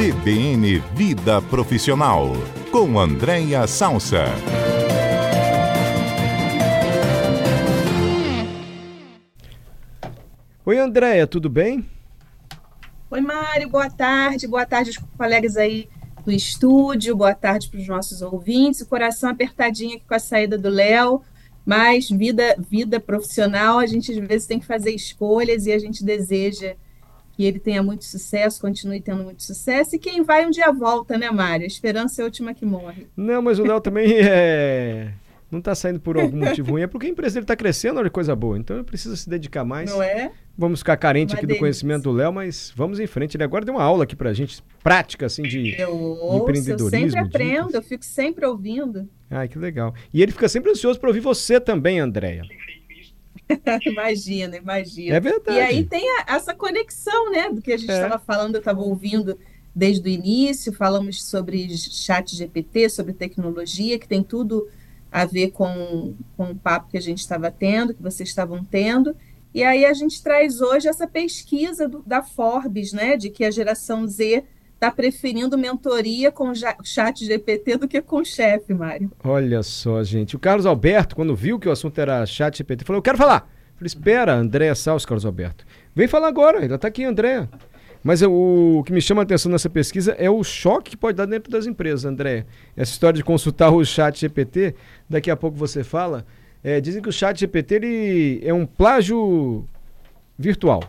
CBN Vida Profissional, com Andréia Salsa. Oi, Andréia, tudo bem? Oi, Mário, boa tarde. Boa tarde aos colegas aí do estúdio, boa tarde para os nossos ouvintes. O coração apertadinho aqui com a saída do Léo, mas vida, vida profissional, a gente às vezes tem que fazer escolhas e a gente deseja que ele tenha muito sucesso, continue tendo muito sucesso. E quem vai um dia volta, né, Mário? A esperança é a última que morre. Não, mas o Léo também é... não está saindo por algum motivo ruim, é porque a empresa dele está crescendo, olha coisa boa. Então ele precisa se dedicar mais. Não é? Vamos ficar carente uma aqui delícia. do conhecimento do Léo, mas vamos em frente. Ele agora deu uma aula aqui pra gente, prática, assim, de, eu ouço, empreendedorismo. Eu sempre aprendo, dicas. eu fico sempre ouvindo. Ai, que legal. E ele fica sempre ansioso para ouvir você também, Andréia. imagina, imagina. É verdade. E aí tem a, essa conexão, né, do que a gente estava é. falando, eu estava ouvindo desde o início, falamos sobre chat GPT, sobre tecnologia, que tem tudo a ver com, com o papo que a gente estava tendo, que vocês estavam tendo. E aí a gente traz hoje essa pesquisa do, da Forbes, né, de que a geração Z está preferindo mentoria com chat GPT do que com chefe, Mário. Olha só, gente. O Carlos Alberto, quando viu que o assunto era chat GPT, falou, eu quero falar. Eu falei, espera, Andréa Salles, Carlos Alberto. Vem falar agora, ela está aqui, Andréa. Mas eu, o que me chama a atenção nessa pesquisa é o choque que pode dar dentro das empresas, André. Essa história de consultar o chat GPT, daqui a pouco você fala. É, dizem que o chat GPT ele é um plágio virtual.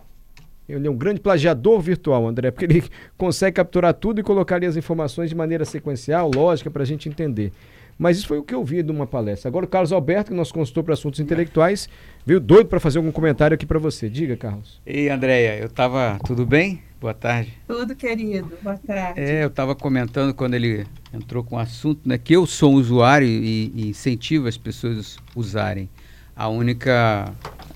Ele é um grande plagiador virtual, André, porque ele consegue capturar tudo e colocar ali as informações de maneira sequencial, lógica, para a gente entender. Mas isso foi o que eu vi de uma palestra. Agora o Carlos Alberto, que nos consultou para assuntos intelectuais, veio doido para fazer algum comentário aqui para você. Diga, Carlos. Ei, Andréia, eu estava tudo bem? Boa tarde. Tudo, querido. Boa tarde. É, eu estava comentando quando ele entrou com o assunto, né, que eu sou um usuário e, e incentivo as pessoas a usarem. A única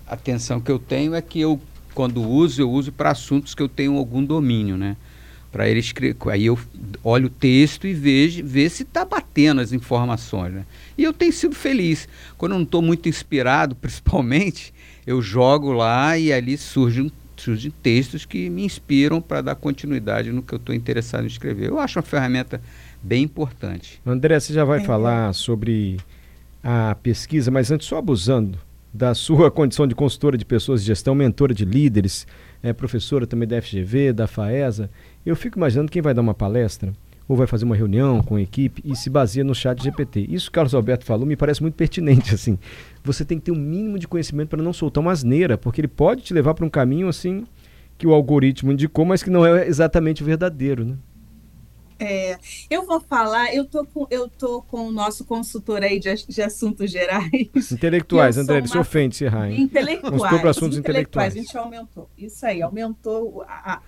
atenção que eu tenho é que eu, quando uso, eu uso para assuntos que eu tenho algum domínio, né? Para ele escrever. Aí eu olho o texto e vejo, ver se está batendo as informações, né? E eu tenho sido feliz. Quando eu não estou muito inspirado, principalmente, eu jogo lá e ali surge um surgem textos que me inspiram para dar continuidade no que eu estou interessado em escrever. Eu acho uma ferramenta bem importante. André, você já vai é. falar sobre a pesquisa, mas antes, só abusando da sua condição de consultora de pessoas de gestão, mentora de líderes, é, professora também da FGV, da FAESA, eu fico imaginando quem vai dar uma palestra ou vai fazer uma reunião com a equipe e se baseia no chat GPT. Isso que o Carlos Alberto falou me parece muito pertinente, assim. Você tem que ter um mínimo de conhecimento para não soltar uma asneira, porque ele pode te levar para um caminho, assim, que o algoritmo indicou, mas que não é exatamente verdadeiro, né? É, eu vou falar, eu tô com, eu tô com o nosso consultor aí de, de assuntos gerais. Intelectuais, André, ele se ofende se hein? Intelectuais. Para assuntos intelectuais. intelectuais. A gente aumentou. Isso aí, aumentou a,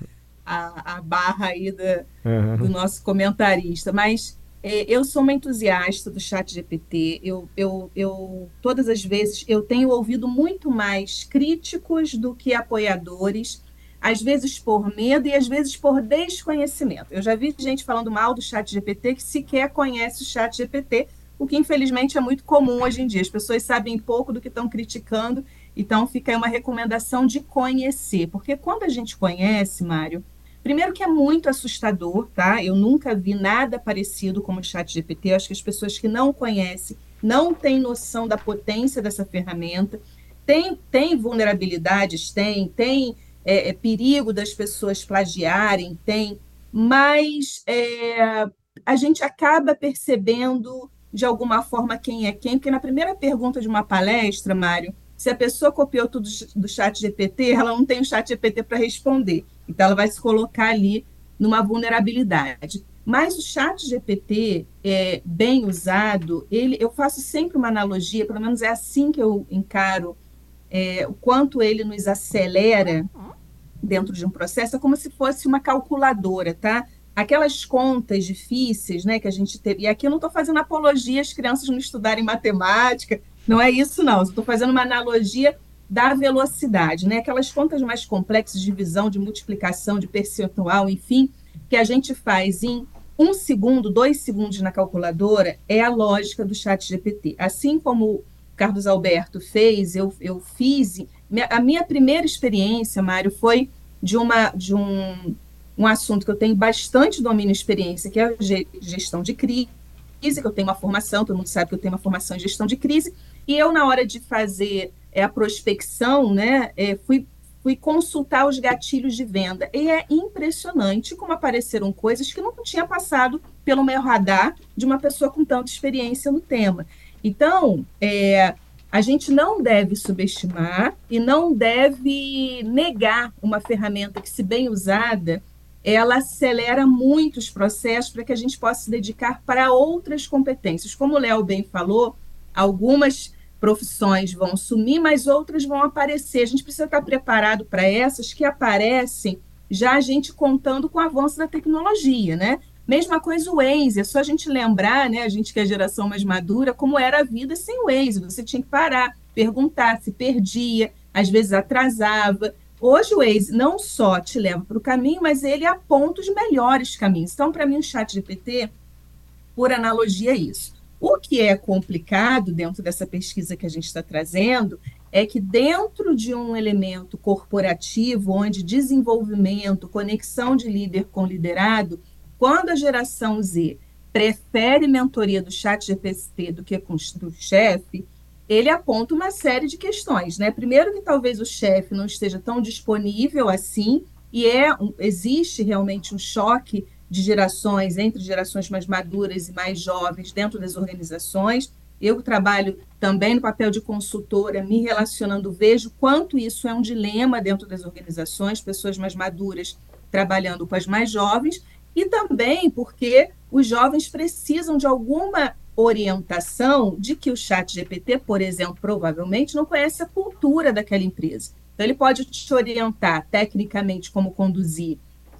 a, a barra aí da, uhum. do nosso comentarista. Mas é, eu sou uma entusiasta do chat GPT. Eu, eu, eu, todas as vezes, eu tenho ouvido muito mais críticos do que apoiadores, às vezes por medo e às vezes por desconhecimento. Eu já vi gente falando mal do chat GPT que sequer conhece o chat GPT, o que infelizmente é muito comum hoje em dia. As pessoas sabem pouco do que estão criticando, então fica aí uma recomendação de conhecer, porque quando a gente conhece, Mário, Primeiro que é muito assustador, tá? Eu nunca vi nada parecido com o Chat GPT. Eu acho que as pessoas que não conhecem não têm noção da potência dessa ferramenta. Tem, tem vulnerabilidades, tem, tem é, é, perigo das pessoas plagiarem, tem, mas é, a gente acaba percebendo de alguma forma quem é quem, porque na primeira pergunta de uma palestra, Mário, se a pessoa copiou tudo do chat GPT, ela não tem o chat GPT para responder. Então, ela vai se colocar ali numa vulnerabilidade. Mas o chat GPT, é, bem usado, ele, eu faço sempre uma analogia, pelo menos é assim que eu encaro é, o quanto ele nos acelera dentro de um processo, é como se fosse uma calculadora, tá? Aquelas contas difíceis, né, que a gente teve. E aqui eu não estou fazendo apologia às crianças não estudarem matemática, não é isso, não. Estou fazendo uma analogia da velocidade, né? Aquelas contas mais complexas de divisão, de multiplicação, de percentual, enfim, que a gente faz em um segundo, dois segundos na calculadora, é a lógica do chat GPT. Assim como Carlos Alberto fez, eu, eu fiz. A minha primeira experiência, Mário, foi de uma de um um assunto que eu tenho bastante domínio e experiência, que é a gestão de crise, que eu tenho uma formação, todo mundo sabe que eu tenho uma formação em gestão de crise, e eu, na hora de fazer é, a prospecção, né, é, fui, fui consultar os gatilhos de venda. E é impressionante como apareceram coisas que não tinha passado pelo meu radar de uma pessoa com tanta experiência no tema. Então, é, a gente não deve subestimar e não deve negar uma ferramenta que, se bem usada, ela acelera muito os processos para que a gente possa se dedicar para outras competências. Como o Léo bem falou, algumas profissões vão sumir, mas outras vão aparecer. A gente precisa estar preparado para essas que aparecem já a gente contando com o avanço da tecnologia, né? Mesma coisa o Waze, é só a gente lembrar, né, a gente que é a geração mais madura, como era a vida sem o Waze. Você tinha que parar, perguntar, se perdia, às vezes atrasava. Hoje o Waze não só te leva para o caminho, mas ele aponta os melhores caminhos. Então, para mim, o chat GPT, por analogia, é isso. O que é complicado dentro dessa pesquisa que a gente está trazendo é que dentro de um elemento corporativo, onde desenvolvimento, conexão de líder com liderado, quando a geração Z prefere mentoria do chat GPT do que com do chefe, ele aponta uma série de questões, né? Primeiro que talvez o chefe não esteja tão disponível assim, e é existe realmente um choque de gerações entre gerações mais maduras e mais jovens dentro das organizações. Eu trabalho também no papel de consultora, me relacionando, vejo quanto isso é um dilema dentro das organizações, pessoas mais maduras trabalhando com as mais jovens, e também porque os jovens precisam de alguma orientação de que o chat GPT, por exemplo, provavelmente não conhece a cultura daquela empresa. Então, ele pode te orientar tecnicamente como conduzir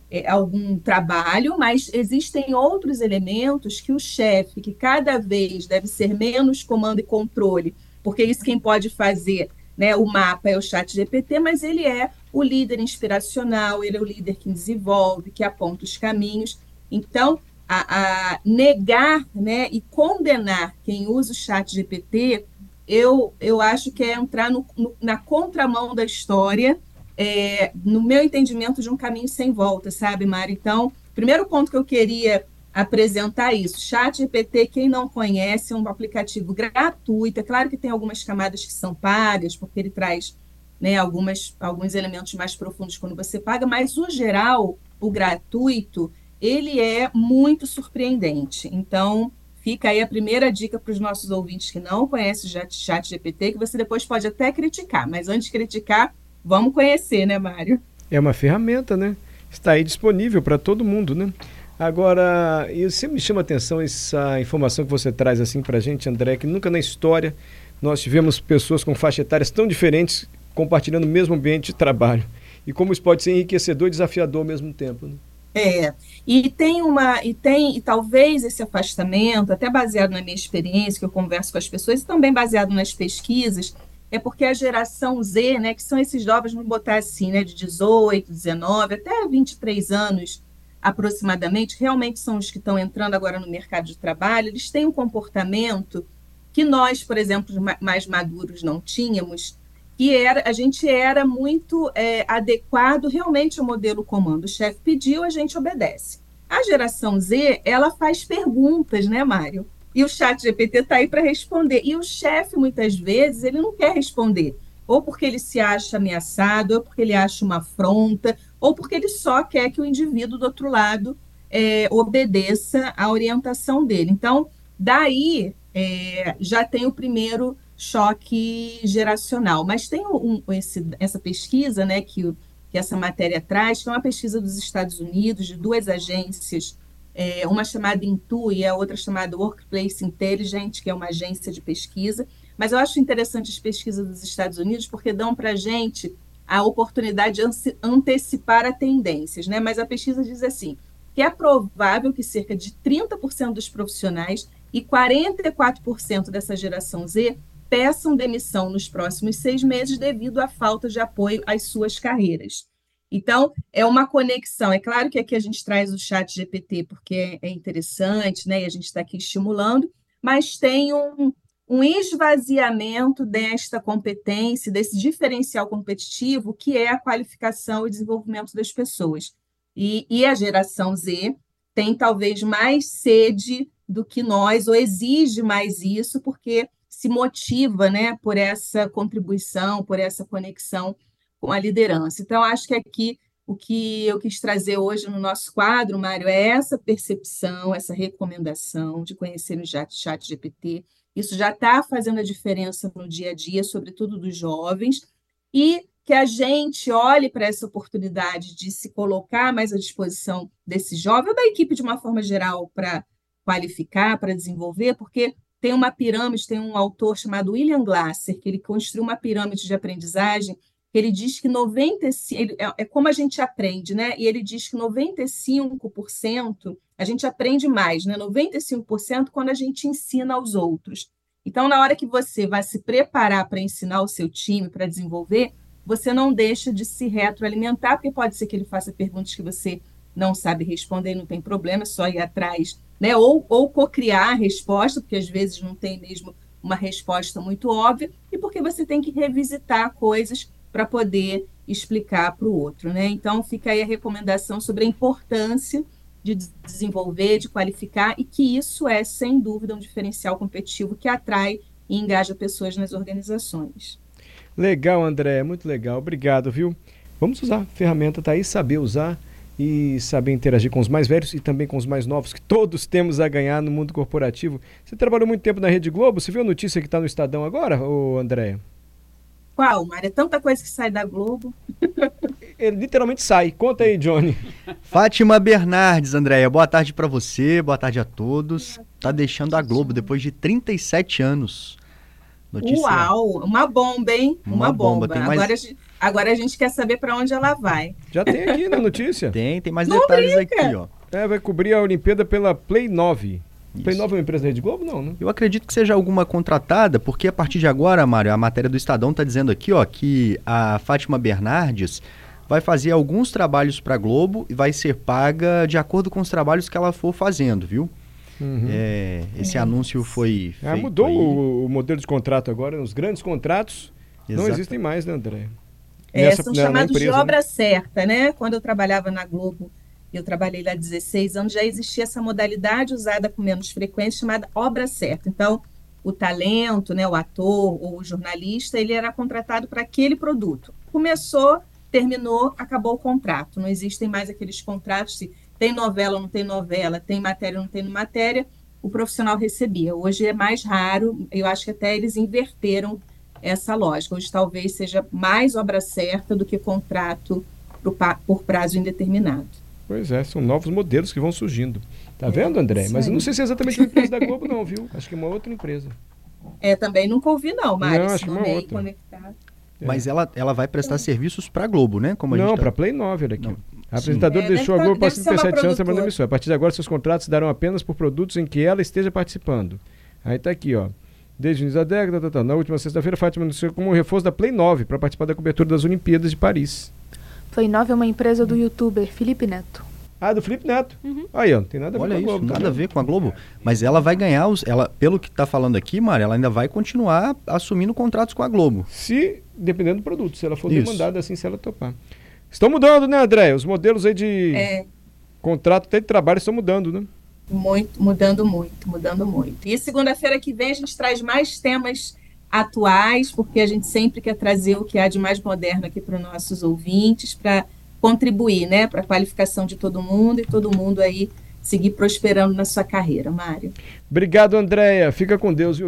é, algum trabalho, mas existem outros elementos que o chefe, que cada vez deve ser menos comando e controle, porque isso quem pode fazer, né, o mapa é o chat GPT, mas ele é o líder inspiracional, ele é o líder que desenvolve, que aponta os caminhos. Então, a, a negar né, e condenar quem usa o chat GPT, eu, eu acho que é entrar no, no, na contramão da história, é, no meu entendimento, de um caminho sem volta, sabe, Mari? Então, primeiro ponto que eu queria apresentar isso. Chat GPT, quem não conhece, é um aplicativo gratuito. É claro que tem algumas camadas que são pagas, porque ele traz né, algumas, alguns elementos mais profundos quando você paga, mas o geral, o gratuito, ele é muito surpreendente. Então, fica aí a primeira dica para os nossos ouvintes que não conhecem o chat GPT, que você depois pode até criticar, mas antes de criticar, vamos conhecer, né, Mário? É uma ferramenta, né? Está aí disponível para todo mundo, né? Agora, e sempre me chama a atenção essa informação que você traz assim para a gente, André, que nunca na história nós tivemos pessoas com faixa etárias tão diferentes compartilhando o mesmo ambiente de trabalho. E como isso pode ser enriquecedor e desafiador ao mesmo tempo. Né? É, e tem uma, e tem, e talvez esse afastamento, até baseado na minha experiência, que eu converso com as pessoas, e também baseado nas pesquisas, é porque a geração Z, né, que são esses jovens, vamos botar assim, né, de 18, 19, até 23 anos aproximadamente, realmente são os que estão entrando agora no mercado de trabalho, eles têm um comportamento que nós, por exemplo, mais maduros não tínhamos, e era, a gente era muito é, adequado realmente ao modelo comando. O chefe pediu, a gente obedece. A geração Z, ela faz perguntas, né, Mário? E o chat GPT está aí para responder. E o chefe, muitas vezes, ele não quer responder. Ou porque ele se acha ameaçado, ou porque ele acha uma afronta, ou porque ele só quer que o indivíduo do outro lado é, obedeça à orientação dele. Então, daí é, já tem o primeiro choque geracional. Mas tem um, esse, essa pesquisa né, que, que essa matéria traz, que é uma pesquisa dos Estados Unidos, de duas agências, é, uma chamada Intu e a outra chamada Workplace Intelligence, que é uma agência de pesquisa. Mas eu acho interessante as pesquisas dos Estados Unidos porque dão para a gente a oportunidade de antecipar a tendências. Né? Mas a pesquisa diz assim, que é provável que cerca de 30% dos profissionais e 44% dessa geração Z peçam demissão nos próximos seis meses devido à falta de apoio às suas carreiras. Então, é uma conexão. É claro que aqui a gente traz o chat GPT porque é interessante, né? E a gente está aqui estimulando, mas tem um, um esvaziamento desta competência, desse diferencial competitivo, que é a qualificação e desenvolvimento das pessoas. E, e a geração Z tem talvez mais sede do que nós, ou exige mais isso, porque se motiva né, por essa contribuição, por essa conexão com a liderança. Então, acho que aqui o que eu quis trazer hoje no nosso quadro, Mário, é essa percepção, essa recomendação de conhecer o chat GPT. Isso já está fazendo a diferença no dia a dia, sobretudo dos jovens, e que a gente olhe para essa oportunidade de se colocar mais à disposição desse jovem ou da equipe de uma forma geral para qualificar, para desenvolver, porque tem uma pirâmide, tem um autor chamado William Glasser, que ele construiu uma pirâmide de aprendizagem, ele diz que 95, ele, é, é como a gente aprende, né? E ele diz que 95% a gente aprende mais, né? 95% quando a gente ensina aos outros. Então, na hora que você vai se preparar para ensinar o seu time, para desenvolver, você não deixa de se retroalimentar, porque pode ser que ele faça perguntas que você não sabe responder, não tem problema, é só ir atrás, né? Ou, ou co-criar a resposta, porque às vezes não tem mesmo uma resposta muito óbvia, e porque você tem que revisitar coisas para poder explicar para o outro, né? Então fica aí a recomendação sobre a importância de desenvolver, de qualificar, e que isso é, sem dúvida, um diferencial competitivo que atrai e engaja pessoas nas organizações. Legal, André, muito legal. Obrigado, viu? Vamos usar a ferramenta, tá aí, saber usar e saber interagir com os mais velhos e também com os mais novos, que todos temos a ganhar no mundo corporativo. Você trabalhou muito tempo na Rede Globo, você viu a notícia que está no Estadão agora, ô André? Qual, Mária? Tanta coisa que sai da Globo. Ele literalmente sai. Conta aí, Johnny. Fátima Bernardes, Andréia, boa tarde para você, boa tarde a todos. Tá deixando a Globo depois de 37 anos. Notícia... Uau, uma bomba, hein? Uma, uma bomba. bomba. Mais... Agora, a gente quer saber para onde ela vai. Já tem aqui na notícia. tem, tem mais Não detalhes brinca. aqui, ó. É, vai cobrir a Olimpíada pela Play 9. Isso. Play 9 é uma empresa da Rede Globo? Não, né? Eu acredito que seja alguma contratada, porque a partir de agora, Mário, a matéria do Estadão está dizendo aqui, ó, que a Fátima Bernardes vai fazer alguns trabalhos para a Globo e vai ser paga de acordo com os trabalhos que ela for fazendo, viu? Uhum. É, esse é. anúncio foi ah, mudou o, o, modelo de contrato agora. Os grandes contratos Exato. não existem mais, né, André? É, Nessa, são na, chamados empresa, de obra né? certa, né? Quando eu trabalhava na Globo, eu trabalhei lá 16 anos, já existia essa modalidade usada com menos frequência, chamada obra certa. Então, o talento, né, o ator ou o jornalista, ele era contratado para aquele produto. Começou, terminou, acabou o contrato. Não existem mais aqueles contratos se tem novela, não tem novela, tem matéria, não tem matéria, o profissional recebia. Hoje é mais raro, eu acho que até eles inverteram essa lógica. Hoje talvez seja mais obra certa do que contrato por prazo indeterminado. Pois é, são novos modelos que vão surgindo. Tá é, vendo, André? Mas eu não sei se é exatamente a empresa da Globo, não, viu? Acho que é uma outra empresa. É, também nunca ouvi, não, Mário. Não, acho que é uma outra. Conectado. É. Mas ela, ela vai prestar é. serviços para a Globo, né? Como não, tá... para Play 9 aqui. Não. A apresentadora é, deixou a Globo por 37 anos trabalhando na emissora. A partir de agora, seus contratos se darão apenas por produtos em que ela esteja participando. Aí está aqui, ó. Desde o início da década, tá, tá, tá. na última sexta-feira, Fátima anunciou como um reforço da Play 9 para participar da cobertura das Olimpíadas de Paris. Play 9 é uma empresa do youtuber Felipe Neto. Ah, do Felipe Neto. Uhum. Aí, ó, não tem nada a ver Olha com a Globo. Isso, nada a ver com a Globo. Mas ela vai ganhar os. Ela, pelo que está falando aqui, Mari, ela ainda vai continuar assumindo contratos com a Globo. Se, dependendo do produto, se ela for isso. demandada assim, se ela topar. Estão mudando, né, André? Os modelos aí de é. contrato até de trabalho estão mudando, né? Muito, mudando muito, mudando muito. E segunda-feira que vem a gente traz mais temas atuais, porque a gente sempre quer trazer o que há de mais moderno aqui para os nossos ouvintes, para contribuir, né, para a qualificação de todo mundo e todo mundo aí seguir prosperando na sua carreira, Mário. Obrigado, Andréia. Fica com Deus, viu?